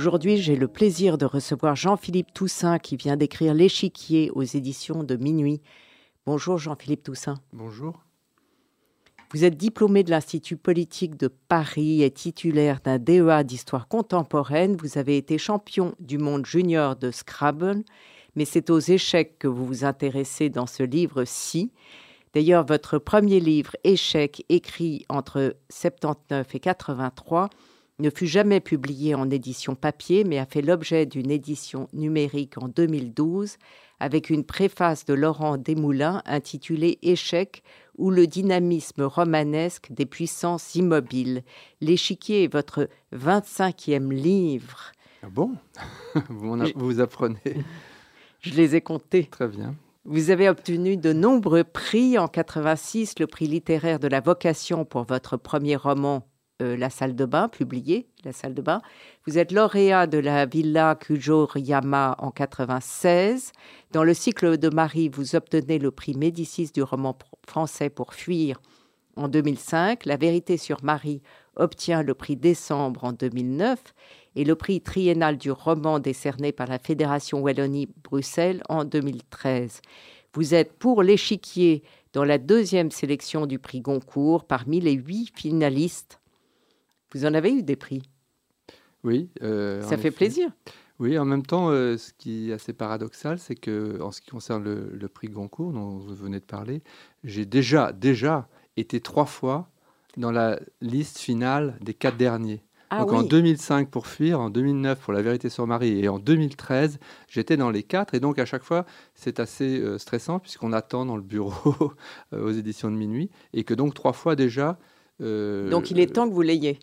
Aujourd'hui, j'ai le plaisir de recevoir Jean-Philippe Toussaint qui vient d'écrire L'échiquier aux éditions de Minuit. Bonjour Jean-Philippe Toussaint. Bonjour. Vous êtes diplômé de l'Institut politique de Paris et titulaire d'un DEA d'histoire contemporaine. Vous avez été champion du monde junior de Scrabble, mais c'est aux échecs que vous vous intéressez dans ce livre-ci. D'ailleurs, votre premier livre, Échecs, écrit entre 79 et 83, ne fut jamais publié en édition papier, mais a fait l'objet d'une édition numérique en 2012 avec une préface de Laurent Desmoulins intitulée Échecs ou le dynamisme romanesque des puissances immobiles. L'échiquier est votre 25e livre. Ah bon? Vous, vous apprenez. Je les ai comptés. Très bien. Vous avez obtenu de nombreux prix. En 86, le prix littéraire de la vocation pour votre premier roman euh, La salle de bain, publié, La salle de bain. Vous êtes lauréat de la Villa Kujo-Ryama en 96. Dans le cycle de Marie, vous obtenez le prix Médicis du roman français pour fuir en 2005. La vérité sur Marie obtient le prix Décembre en 2009 et le prix triennal du roman décerné par la Fédération Wallonie-Bruxelles en 2013. Vous êtes pour l'échiquier dans la deuxième sélection du prix Goncourt parmi les huit finalistes vous en avez eu des prix? Oui. Euh, Ça fait plaisir. Oui, en même temps, euh, ce qui est assez paradoxal, c'est que en ce qui concerne le, prix Goncourt dont vous venez de parler, j'ai déjà, déjà été trois fois dans la liste finale des quatre derniers. Ah donc en 2005 pour Fuir, en 2009 pour La Vérité sur Marie et en 2013, j'étais dans les quatre. Et donc à chaque fois, c'est assez euh, stressant puisqu'on attend dans le bureau aux éditions de minuit et que donc trois fois déjà. donc il est temps que vous l'ayez.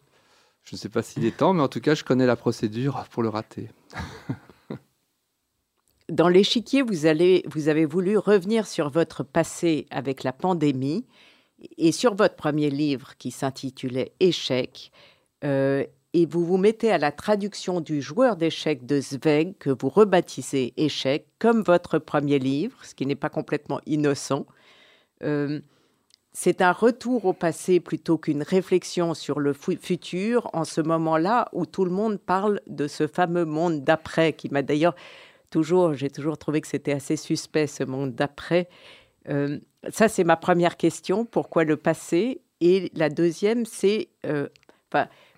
Je ne sais pas s'il est temps, mais en tout cas, je connais la procédure pour le rater. Dans l'échiquier, vous, avez voulu revenir sur votre passé avec la pandémie et sur votre premier livre qui s'intitulait Échecs. Euh, et vous vous mettez à la traduction du joueur d'échecs de Zweig, que vous rebaptisez Échecs, comme votre premier livre, ce qui n'est pas complètement innocent. Euh, c'est un retour au passé plutôt qu'une réflexion sur le futur en ce moment-là où tout le monde parle de ce fameux monde d'après qui m'a d'ailleurs toujours, j'ai toujours trouvé que c'était assez suspect ce monde d'après. Euh, ça, c'est ma première question. Pourquoi le passé? Et la deuxième, c'est euh,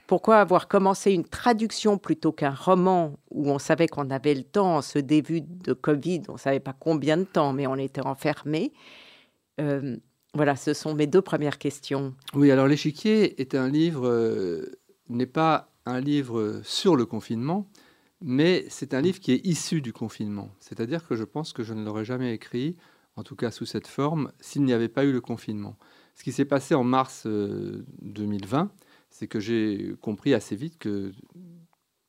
pourquoi avoir commencé une traduction plutôt qu'un roman où on savait qu'on avait le temps? En ce début de Covid, on ne savait pas combien de temps, mais on était enfermé. Euh, voilà, ce sont mes deux premières questions. Oui, alors l'échiquier euh, n'est pas un livre sur le confinement, mais c'est un livre qui est issu du confinement. C'est-à-dire que je pense que je ne l'aurais jamais écrit, en tout cas sous cette forme, s'il n'y avait pas eu le confinement. Ce qui s'est passé en mars 2020, euh, c'est que j'ai compris assez vite que,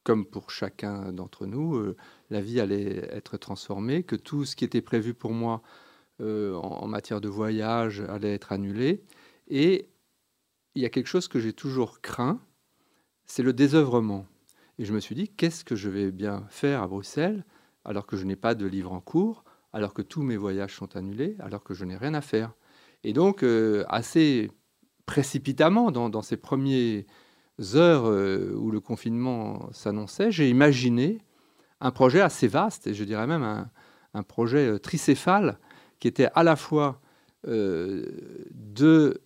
comme pour chacun d'entre nous, euh, la vie allait être transformée, que tout ce qui était prévu pour moi euh, en, matière de voyage allait être annulé. Et il y a quelque chose que j'ai toujours craint, c'est le désœuvrement. Et je me suis dit, qu'est-ce que je vais bien faire à Bruxelles alors que je n'ai pas de livre en cours, alors que tous mes voyages sont annulés, alors que je n'ai rien à faire. Et donc, euh, assez précipitamment, dans, ces premières heures euh, où le confinement s'annonçait, j'ai imaginé un projet assez vaste, et je dirais même un projet tricéphale, qui était à la fois euh, de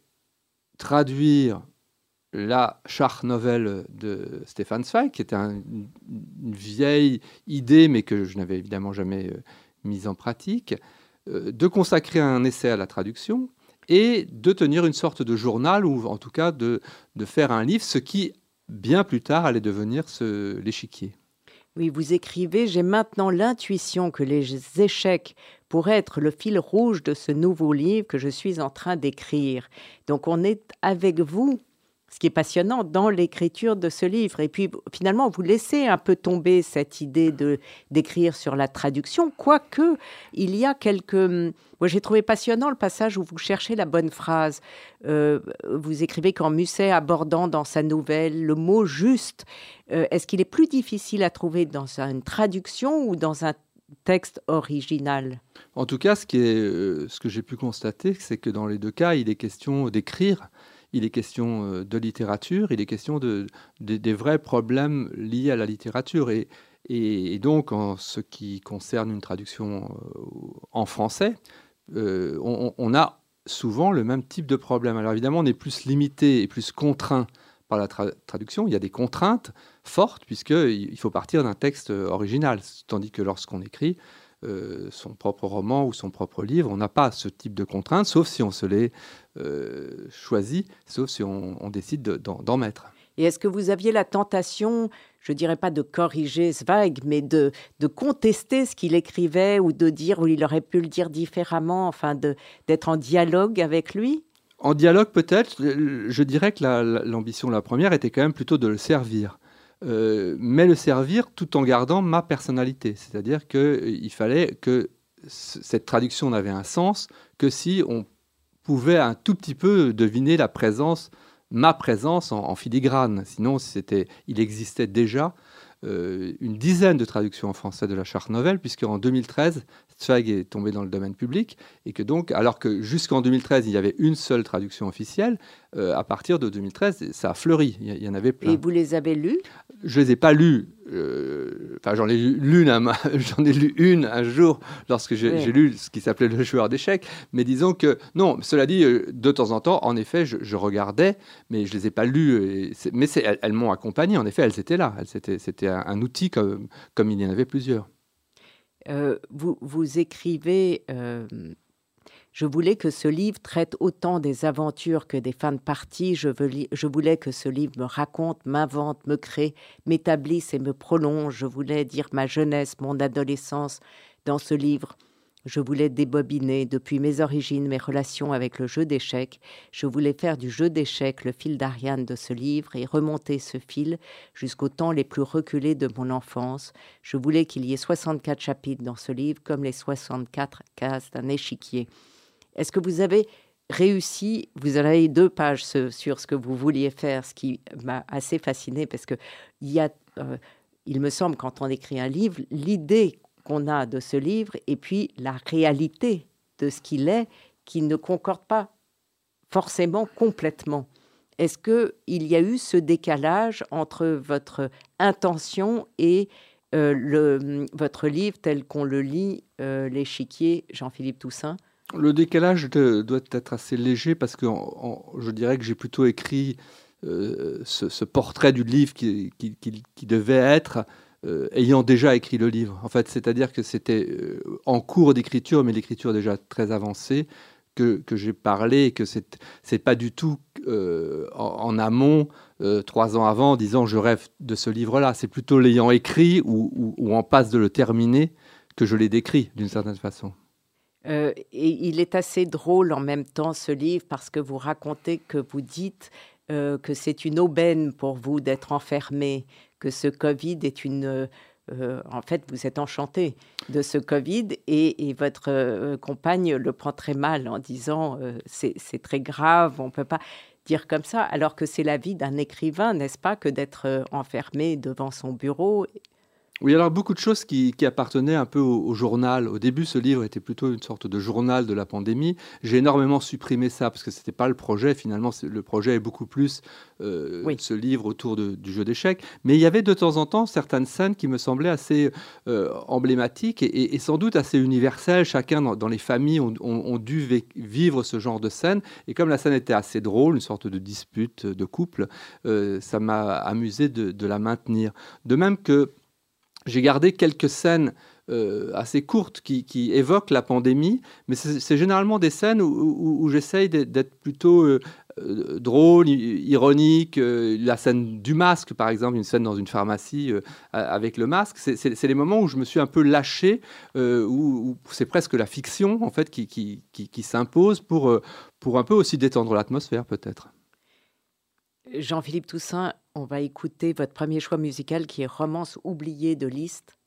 traduire la charte nouvelle de Stéphane Zweig, qui était une vieille idée, mais que je n'avais évidemment jamais euh, mise en pratique, euh, de consacrer un essai à la traduction et de tenir une sorte de journal, ou en tout cas de, de faire un livre, ce qui, bien plus tard, allait devenir l'échiquier. Oui, vous écrivez, j'ai maintenant l'intuition que les échecs pourraient être le fil rouge de ce nouveau livre que je suis en train d'écrire. Donc on est avec vous ce qui est passionnant dans l'écriture de ce livre. Et puis finalement, vous laissez un peu tomber cette idée de d'écrire sur la traduction, quoique il y a quelques... Moi, j'ai trouvé passionnant le passage où vous cherchez la bonne phrase. Euh, vous écrivez qu'en Musset abordant dans sa nouvelle le mot juste, euh, est-ce qu'il est plus difficile à trouver dans une traduction ou dans un texte original? En tout cas, ce, qui euh, ce que j'ai pu constater, c'est que dans les deux cas, il est question d'écrire il est question euh, de littérature, il est question de, des vrais problèmes liés à la littérature. Et, donc, en ce qui concerne une traduction euh, en français, euh, on, a souvent le même type de problème. Alors évidemment, on est plus limité et plus contraint par la traduction. Il y a des contraintes fortes, puisqu'il faut partir d'un texte original, tandis que lorsqu'on écrit, euh, son propre roman ou son propre livre. On n'a pas ce type de contraintes, sauf si on se les euh, choisit, sauf si on, décide d'en mettre. Et est-ce que vous aviez la tentation, je dirais pas de corriger Zweig, mais de, de contester ce qu'il écrivait ou de dire, ou il aurait pu le dire différemment, enfin d'être en dialogue avec lui? En dialogue peut-être, je dirais que l'ambition, la, la première, était quand même plutôt de le servir. Euh, mais le servir tout en gardant ma personnalité. C'est-à-dire qu'il euh, fallait que cette traduction n'avait un sens que si on pouvait un tout petit peu deviner la présence, ma présence en, filigrane. Sinon, c'était, il existait déjà euh, une dizaine de traductions en français de la charte nouvelle, puisque en 2013, Zweig est tombé dans le domaine public, et que donc, alors que jusqu'en 2013, il y avait une seule traduction officielle, à partir de 2013, ça a fleuri. Il y, en avait plein. Et vous les avez lus je les ai pas lus. Euh, enfin, j'en ai lu l'une, j'en ai lu une un jour lorsque j'ai lu ce qui s'appelait le joueur d'échecs. Mais disons que non. Cela dit, euh, de temps en temps, en effet, je, regardais, mais je les ai pas lus. mais elles, m'ont accompagné. En effet, elles étaient là. C'était un, un, outil comme, comme il y en avait plusieurs. Euh, vous, vous écrivez je voulais que ce livre traite autant des aventures que des fins de partie. Je, voulais que ce livre me raconte, m'invente, me crée, m'établisse et me prolonge. Je voulais dire ma jeunesse, mon adolescence dans ce livre. Je voulais débobiner depuis mes origines, mes relations avec le jeu d'échecs. Je voulais faire du jeu d'échecs le fil d'Ariane de ce livre et remonter ce fil jusqu'au temps les plus reculés de mon enfance. Je voulais qu'il y ait 64 chapitres dans ce livre comme les 64 cases d'un échiquier. Est-ce que vous avez réussi, vous avez deux pages sur ce que vous vouliez faire, ce qui m'a assez fasciné parce que il y a, euh, il me semble, quand on écrit un livre, l'idée qu'on a de ce livre et puis la réalité de ce qu'il est qui ne concorde pas forcément complètement. Est-ce que il y a eu ce décalage entre votre intention et euh, votre livre tel qu'on le lit, euh, L'échiquier, Jean-Philippe Toussaint? Le décalage doit être assez léger parce que je dirais que j'ai plutôt écrit euh, ce, portrait du livre qui, devait être euh, ayant déjà écrit le livre. En fait, c'est-à-dire que c'était euh, en cours d'écriture, mais l'écriture déjà très avancée, que, j'ai parlé et que c'est pas du tout en, amont, trois ans avant, disant je rêve de ce livre-là. C'est plutôt l'ayant écrit ou, ou en passe de le terminer que je l'ai décrit d'une certaine façon. Euh, et il est assez drôle en même temps, ce livre, parce que vous racontez que vous dites euh, que c'est une aubaine pour vous d'être enfermé, que ce Covid est une... Euh, en fait, vous êtes enchanté de ce Covid et, votre compagne le prend très mal en disant c'est très grave, on ne peut pas dire comme ça, alors que c'est la vie d'un écrivain, n'est-ce pas, que d'être enfermé devant son bureau oui, alors beaucoup de choses qui, appartenaient un peu au, journal. Au début, ce livre était plutôt une sorte de journal de la pandémie. J'ai énormément supprimé ça parce que ce n'était pas le projet. Finalement, le projet est beaucoup plus euh, ce livre autour du jeu d'échecs. Mais il y avait de temps en temps certaines scènes qui me semblaient assez euh, emblématiques et, sans doute assez universelles. Chacun dans, les familles ont, dû vivre ce genre de scène. Et comme la scène était assez drôle, une sorte de dispute de couple, euh, ça m'a amusé de, de la maintenir. De même que j'ai gardé quelques scènes euh, assez courtes qui, évoquent la pandémie, mais c'est généralement des scènes où, j'essaye d'être plutôt euh, euh, drôle, ironique. la scène du masque, par exemple, une scène dans une pharmacie avec le masque, c'est les moments où je me suis un peu lâché, où, c'est presque la fiction en fait qui, qui s'impose pour, pour un peu aussi détendre l'atmosphère peut-être. Jean-Philippe Toussaint, on va écouter votre premier choix musical qui est Romance oubliée de Liszt.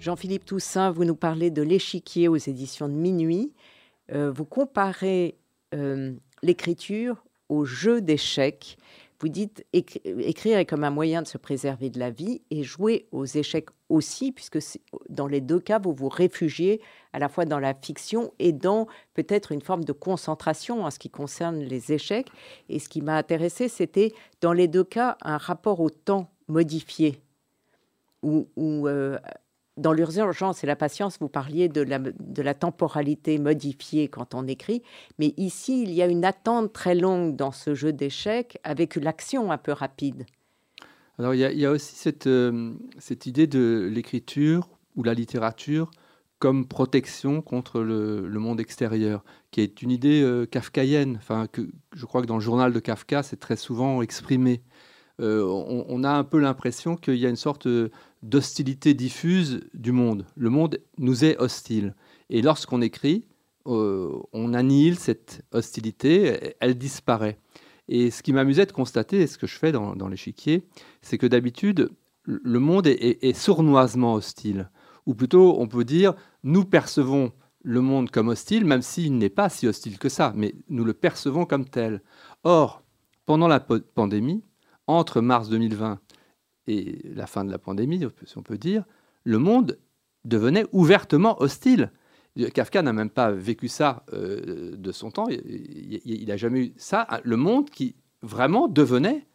Jean-Philippe Toussaint, vous nous parlez de l'échiquier aux éditions de Minuit. Euh, vous comparez euh, l'écriture au jeu d'échecs. Vous dites écrire est comme un moyen de se préserver de la vie et jouer aux échecs aussi, puisque dans les deux cas, vous vous réfugiez à la fois dans la fiction et dans peut-être une forme de concentration en ce qui concerne les échecs. Et ce qui m'a intéressé, c'était dans les deux cas un rapport au temps modifié, où, euh, dans l'urgence et la patience, vous parliez de la, temporalité modifiée quand on écrit, mais ici, il y a une attente très longue dans ce jeu d'échecs avec l'action un peu rapide. Alors, il y a, aussi cette, euh, cette idée de l'écriture ou la littérature comme protection contre le, monde extérieur, qui est une idée euh, kafkaïenne. Enfin, je crois que dans le journal de Kafka, c'est très souvent exprimé. Euh, on, a un peu l'impression qu'il y a une sorte d'hostilité diffuse du monde. Le monde nous est hostile. Et lorsqu'on écrit, euh, on annihile cette hostilité, elle disparaît. Et ce qui m'amusait de constater, et ce que je fais dans, l'échiquier, c'est que d'habitude, le monde est, sournoisement hostile. Ou plutôt, on peut dire, nous percevons le monde comme hostile, même s'il n'est pas si hostile que ça, mais nous le percevons comme tel. Or, pendant la pandémie, entre mars 2020 et la fin de la pandémie, si on peut dire, le monde devenait ouvertement hostile. Kafka n'a même pas vécu ça euh, de son temps, il n'a jamais eu ça, le monde qui vraiment devenait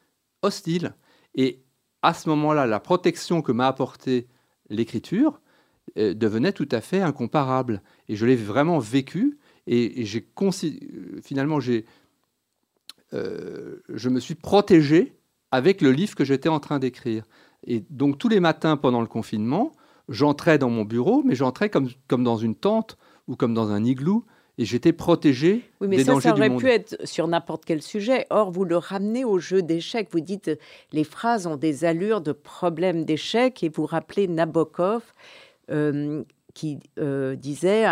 hostile. Et à ce moment-là, la protection que m'a apportée l'écriture euh, devenait tout à fait incomparable. Et je l'ai vraiment vécu, et, j'ai finalement, j'ai, euh, je me suis protégé avec le livre que j'étais en train d'écrire. Et donc tous les matins pendant le confinement, j'entrais dans mon bureau, mais j'entrais comme, comme dans une tente ou comme dans un igloo, et j'étais protégé oui, mais ça, ça aurait pu être sur n'importe quel sujet. Or, vous le ramenez au jeu d'échecs. Vous dites les phrases ont des allures de problèmes d'échecs et vous rappelez Nabokov euh, qui disait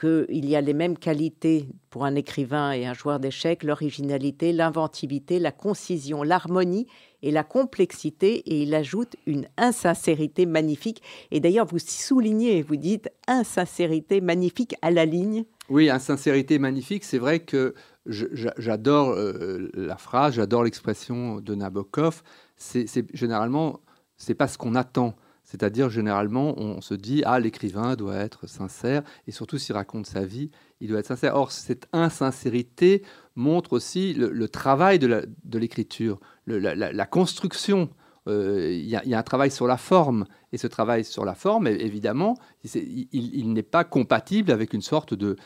qu'il y a les mêmes qualités pour un écrivain et un joueur d'échecs, l'originalité, l'inventivité, la concision, l'harmonie et la complexité, et il ajoute une insincérité magnifique. Et d'ailleurs, vous soulignez, vous dites insincérité magnifique à la ligne. Oui, insincérité magnifique, c'est vrai que j'adore euh, la phrase, j'adore l'expression de Nabokov. C'est généralement, c'est pas ce qu'on attend. C'est-à-dire, généralement, on se dit, ah, l'écrivain doit être sincère, et surtout s'il raconte sa vie, il doit être sincère. Or, cette insincérité montre aussi le, travail de l'écriture, la, construction. Euh, il y, a un travail sur la forme, et ce travail sur la forme, évidemment, il, n'est pas compatible avec une sorte de,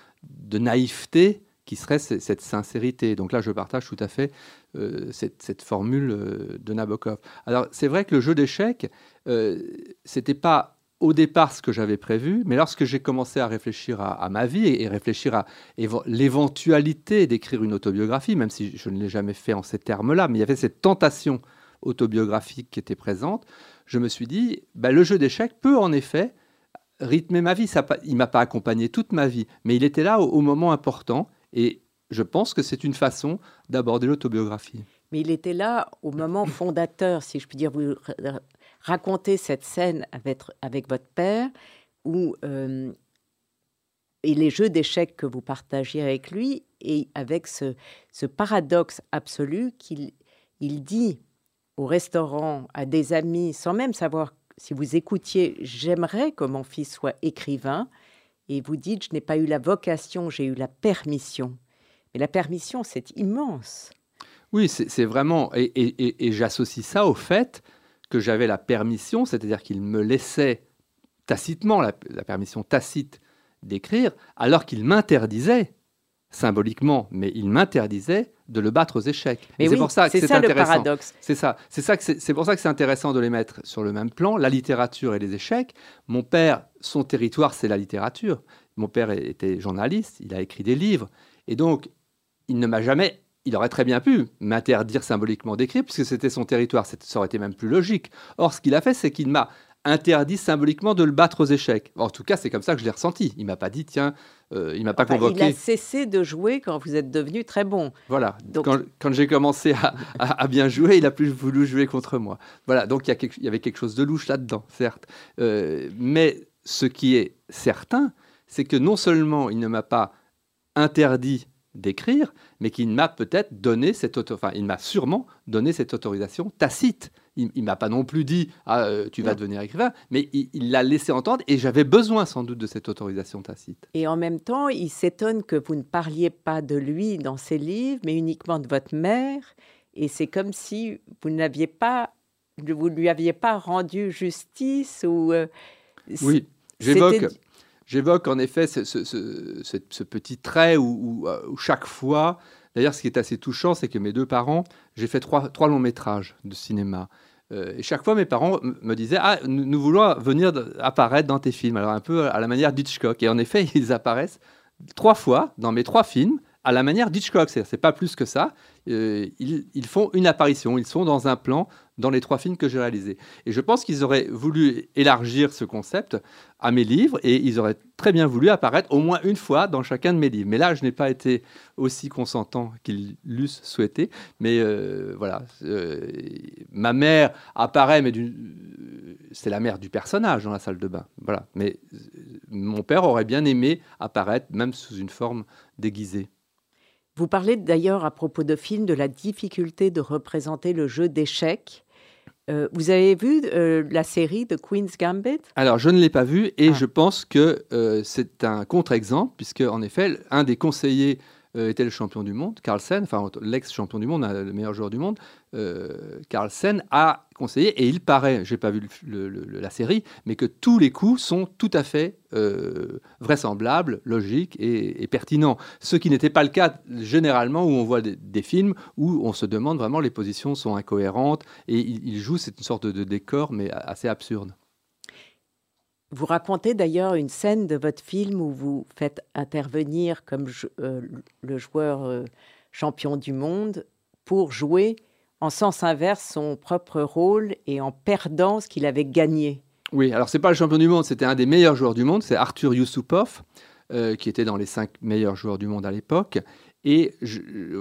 naïveté qui serait cette sincérité. Donc là, je partage tout à fait euh, cette, formule euh, de Nabokov. Alors, c'est vrai que le jeu d'échecs, euh, c'était pas au départ ce que j'avais prévu, mais lorsque j'ai commencé à réfléchir à, ma vie et, réfléchir à l'éventualité d'écrire une autobiographie, même si je ne l'ai jamais fait en ces termes-là, mais il y avait cette tentation autobiographique qui était présente, je me suis dit, bah, le jeu d'échecs peut en effet rythmer ma vie. Ça, il m'a pas accompagné toute ma vie, mais il était là au, au moment important et je pense que c'est une façon d'aborder l'autobiographie. Mais il était là au moment fondateur, si je puis dire. Vous racontez cette scène avec, votre père, où, euh, et les jeux d'échecs que vous partagiez avec lui, et avec ce, ce paradoxe absolu qu'il il dit au restaurant à des amis, sans même savoir si vous écoutiez, j'aimerais que mon fils soit écrivain, et vous dites, je n'ai pas eu la vocation, j'ai eu la permission. Mais la permission, c'est immense. Oui, c'est vraiment, et, j'associe ça au fait que j'avais la permission, c'est-à-dire qu'il me laissait tacitement la, permission tacite d'écrire, alors qu'il m'interdisait symboliquement, mais il m'interdisait de le battre aux échecs. C'est pour ça que c'est ça le paradoxe. C'est ça. C'est ça que c'est pour ça que c'est intéressant de les mettre sur le même plan, la littérature et les échecs. Mon père, son territoire, c'est la littérature. Mon père était journaliste, il a écrit des livres, et donc il ne m'a jamais il aurait très bien pu m'interdire symboliquement d'écrire, puisque c'était son territoire, ça aurait été même plus logique. Or, ce qu'il a fait, c'est qu'il m'a interdit symboliquement de le battre aux échecs. En tout cas, c'est comme ça que je l'ai ressenti. Il m'a pas dit, tiens, euh, il m'a pas convoqué. Il a cessé de jouer quand vous êtes devenu très bon. Voilà. Donc... Quand, j'ai commencé à, bien jouer, il a plus voulu jouer contre moi. Voilà. Donc il y, avait quelque chose de louche là-dedans, certes. Euh, mais ce qui est certain, c'est que non seulement il ne m'a pas interdit d'écrire, mais qui m'a peut-être donné cette enfin, il m'a sûrement donné cette autorisation tacite. Il, ne m'a pas non plus dit ah, euh, tu vas devenir écrivain, mais il l'a laissé entendre et j'avais besoin sans doute de cette autorisation tacite. Et en même temps, il s'étonne que vous ne parliez pas de lui dans ses livres, mais uniquement de votre mère. Et c'est comme si vous n'aviez pas, vous lui aviez pas rendu justice ou. Euh, oui, j'évoque J'évoque en effet ce, petit trait où, chaque fois, d'ailleurs ce qui est assez touchant, c'est que mes deux parents, j'ai fait trois, longs métrages de cinéma. Euh, et chaque fois, mes parents me disaient Ah, nous, voulons venir apparaître dans tes films. Alors, un peu à la manière d'Hitchcock. Et en effet, ils apparaissent trois fois dans mes trois films à la manière d'Hitchcock. C'est pas plus que ça. Euh, ils, font une apparition. Ils sont dans un plan dans les trois films que j'ai réalisés. Et je pense qu'ils auraient voulu élargir ce concept à mes livres et ils auraient très bien voulu apparaître au moins une fois dans chacun de mes livres. Mais là, je n'ai pas été aussi consentant qu'ils l'eussent souhaité. Mais euh, voilà, euh, ma mère apparaît, mais c'est la mère du personnage dans la salle de bain. Voilà. Mais mon père aurait bien aimé apparaître, même sous une forme déguisée. Vous parlez d'ailleurs à propos de films de la difficulté de représenter le jeu d'échecs. Euh, vous avez vu euh, la série de Queen's Gambit? Alors, je ne l'ai pas vue et ah. je pense que euh, c'est un contre-exemple, puisque en effet, un des conseillers était le champion du monde, Carlsen, enfin l'ex-champion du monde, le meilleur joueur du monde, Carlsen a conseillé, et il paraît, je n'ai pas vu la série, mais que tous les coups sont tout à fait euh, vraisemblables, logiques et, pertinents. Ce qui n'était pas le cas généralement où on voit des, films où on se demande vraiment les positions sont incohérentes et il, joue, c'est une sorte de, décor, mais assez absurde. Vous racontez d'ailleurs une scène de votre film où vous faites intervenir comme euh, le joueur euh, champion du monde pour jouer en sens inverse son propre rôle et en perdant ce qu'il avait gagné. Oui, alors c'est pas le champion du monde, c'était un des meilleurs joueurs du monde, c'est Arthur Yusupov, euh, qui était dans les cinq meilleurs joueurs du monde à l'époque. Et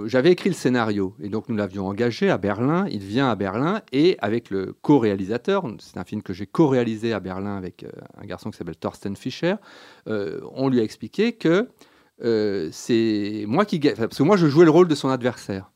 j'avais écrit le scénario. Et donc nous l'avions engagé à Berlin. Il vient à Berlin et avec le co-réalisateur, c'est un film que j'ai co-réalisé à Berlin avec euh, un garçon qui s'appelle Thorsten Fischer, euh, on lui a expliqué que c'est moi qui. Parce que moi je jouais le rôle de son adversaire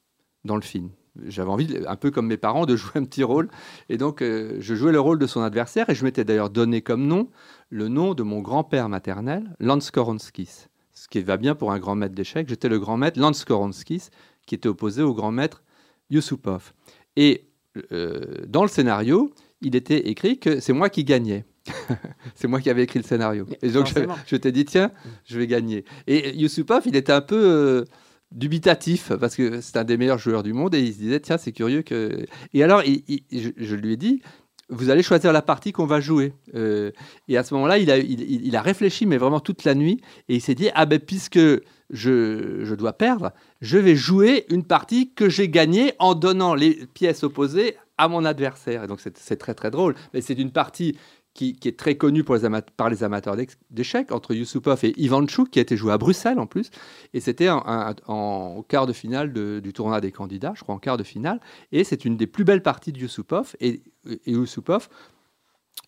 dans le film j'avais envie, un peu comme mes parents, de jouer un petit rôle. Et donc, euh, je jouais le rôle de son adversaire et je m'étais d'ailleurs donné comme nom le nom de mon grand-père maternel, Lans Koronskis. Ce qui va bien pour un grand maître d'échecs. J'étais le grand maître Lans Koronskis, qui était opposé au grand maître Yusupov. Et euh, dans le scénario, il était écrit que c'est moi qui gagnais. c'est moi qui avais écrit le scénario. Et donc, je, je t'ai dit, tiens, je vais gagner. Et Yusupov, il était un peu. Euh, dubitatif parce que c'est un des meilleurs joueurs du monde et il se disait tiens c'est curieux que et alors je, lui ai dit vous allez choisir la partie qu'on va jouer. Euh, et à ce moment-là il a, réfléchi mais vraiment toute la nuit et il s'est dit ah ben puisque je, je dois perdre je vais jouer une partie que j'ai gagnée en donnant les pièces opposées à mon adversaire. Et donc c'est très très drôle. Mais c'est une partie qui, est très connu pour les par les amateurs d'échecs, entre Yusupov et Ivanchuk, qui a été joué à Bruxelles en plus. Et c'était en, quart de finale du tournoi des candidats, je crois en quart de finale. Et c'est une des plus belles parties de Yusupov. Et, et Yusupov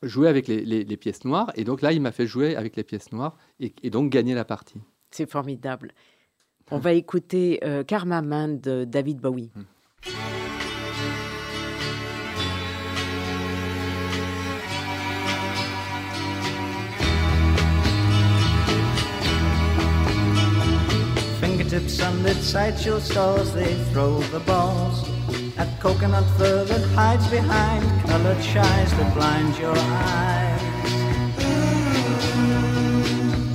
jouait avec les, pièces noires. Et donc là, il m'a fait jouer avec les pièces noires et, donc gagner la partie. C'est formidable. On va écouter euh, Karma Man de David Bowie. Hum. Tips sunlit sideshow stores, they throw the balls at coconut fur that hides behind colored shies that blind your eyes.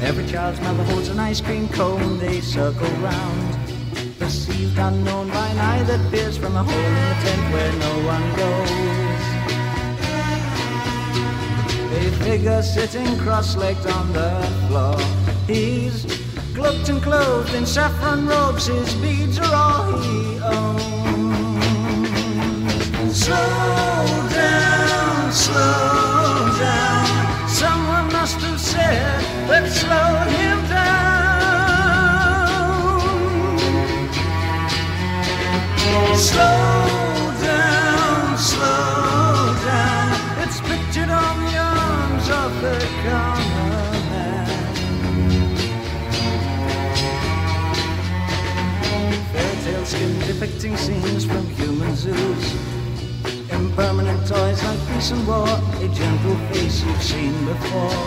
Every child's mother holds an ice cream cone, they circle round. Perceived unknown by an eye that peers from a hole in the tent where no one goes. A figure sitting cross-legged on the floor. He's Cloaked and clothed in saffron robes, his beads are all he owns. Slow down, slow down. Someone must have said, let's slow him down. Slow depicting scenes from human zoos. Impermanent toys like peace and war, a gentle face you've seen before.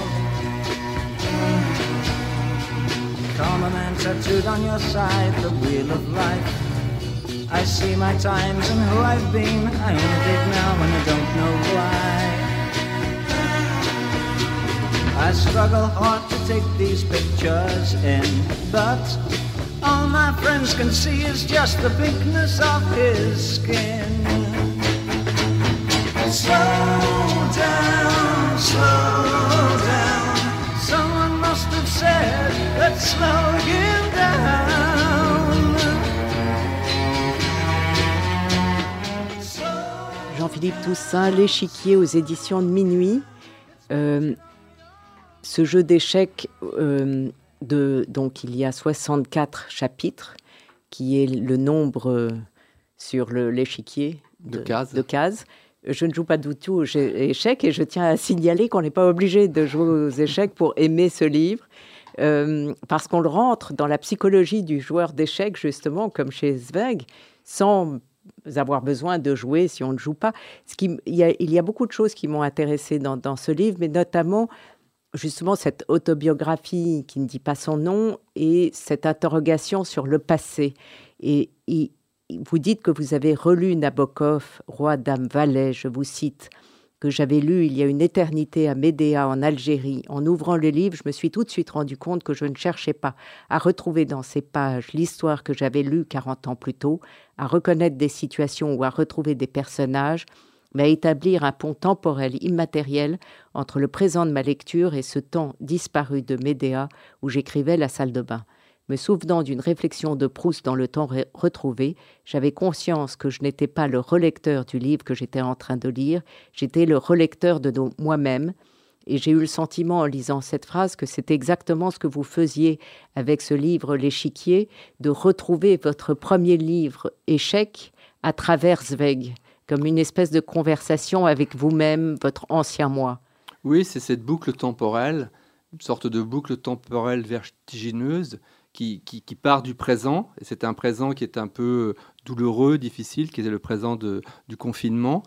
Karma man tattooed on your side, the wheel of life. I see my times and who I've been. I only dig now when I don't know why. I struggle hard to take these pictures in, but all my friends can see is just the of his skin. Jean-Philippe Toussaint, L'échiquier aux éditions de minuit. Euh, ce jeu d'échecs euh, donc il y a 64 chapitres, qui est le nombre euh, sur l'échiquier de, cases. de, cases. Je ne joue pas du tout aux échecs et je tiens à signaler qu'on n'est pas obligé de jouer aux échecs pour aimer ce livre. Euh, parce qu'on le rentre dans la psychologie du joueur d'échecs, justement, comme chez Zweig, sans avoir besoin de jouer si on ne joue pas. Ce qui, il, y a, il, y a, beaucoup de choses qui m'ont intéressé dans, dans, ce livre, mais notamment justement cette autobiographie qui ne dit pas son nom et cette interrogation sur le passé. Et, vous dites que vous avez relu Nabokov, Roi, Dame, Valet, je vous cite, que j'avais lu il y a une éternité à Médéa en Algérie. En ouvrant le livre, je me suis tout de suite rendu compte que je ne cherchais pas à retrouver dans ces pages l'histoire que j'avais lue 40 ans plus tôt, à reconnaître des situations ou à retrouver des personnages, mais à établir un pont temporel immatériel entre le présent de ma lecture et ce temps disparu de Médéa où j'écrivais la salle de bain. Me souvenant d'une réflexion de Proust dans le temps retrouvé, j'avais conscience que je n'étais pas le relecteur du livre que j'étais en train de lire, j'étais le relecteur de moi-même, Et j'ai eu le sentiment en lisant cette phrase que c'est exactement ce que vous faisiez avec ce livre L'échiquier, de retrouver votre premier livre Échec à travers Zweig, comme une espèce de conversation avec vous-même, votre ancien moi. Oui, c'est cette boucle temporelle, une sorte de boucle temporelle vertigineuse qui, qui, part du présent, et c'est un présent qui est un peu douloureux, difficile, qui est le présent du confinement,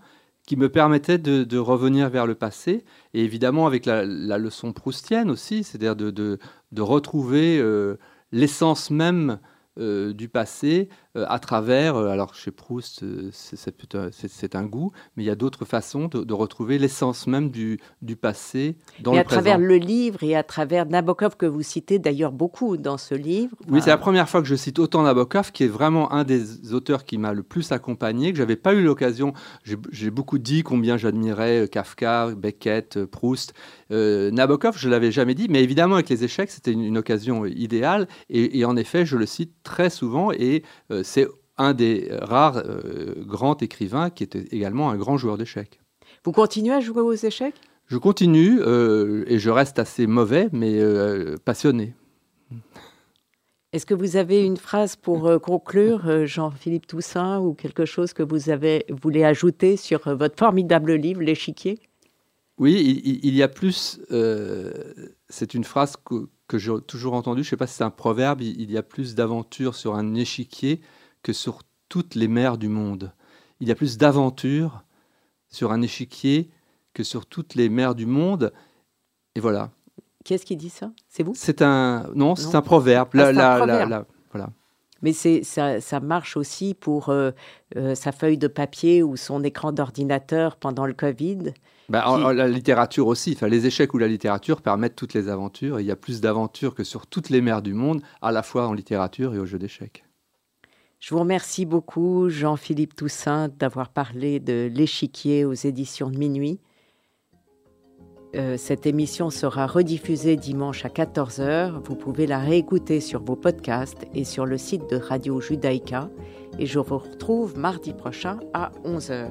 qui me permettait de, revenir vers le passé, et évidemment avec la, leçon proustienne aussi, c'est-à-dire de, de, retrouver euh, l'essence même euh, du passé à travers, euh, alors chez Proust, c'est un goût, mais il y a d'autres façons de, retrouver l'essence même du, du, passé dans et le à travers le livre et à travers Nabokov que vous citez d'ailleurs beaucoup dans ce livre. Oui, c'est la première fois que je cite autant Nabokov, qui est vraiment un des auteurs qui m'a le plus accompagné, que j'avais pas eu l'occasion. J'ai beaucoup dit combien j'admirais Kafka, Beckett, Proust. Nabokov, je l'avais jamais dit, mais évidemment avec les échecs, c'était une, occasion idéale. Et, et, en effet, je le cite très souvent et euh, c'est un des rares euh, grands écrivains qui était également un grand joueur d'échecs. Vous continuez à jouer aux échecs? Je continue euh, et je reste assez mauvais, mais passionné. Est-ce que vous avez une phrase pour conclure, Jean-Philippe Toussaint, ou quelque chose que vous avez, voulez ajouter sur votre formidable livre, L'échiquier? Oui, il, y a plus. c'est une phrase que, que j'ai toujours entendu, je ne sais pas si c'est un proverbe, il y a plus d'aventures sur un échiquier que sur toutes les mers du monde. Il y a plus d'aventures sur un échiquier que sur toutes les mers du monde. Et voilà. Qu'est-ce qui dit ça? C'est vous? C'est un non, c'est un proverbe. voilà. Mais c'est ça, ça, marche aussi pour euh, euh, sa feuille de papier ou son écran d'ordinateur pendant le Covid. Bah, la littérature aussi, enfin, les échecs ou la littérature permettent toutes les aventures. il y a plus d'aventures que sur toutes les mers du monde, à la fois en littérature et au jeu d'échecs. Je vous remercie beaucoup, Jean-Philippe Toussaint, d'avoir parlé de l'échiquier aux éditions de minuit. Euh, cette émission sera rediffusée dimanche à 14h. Vous pouvez la réécouter sur vos podcasts et sur le site de Radio Judaïka. Et je vous retrouve mardi prochain à 11h.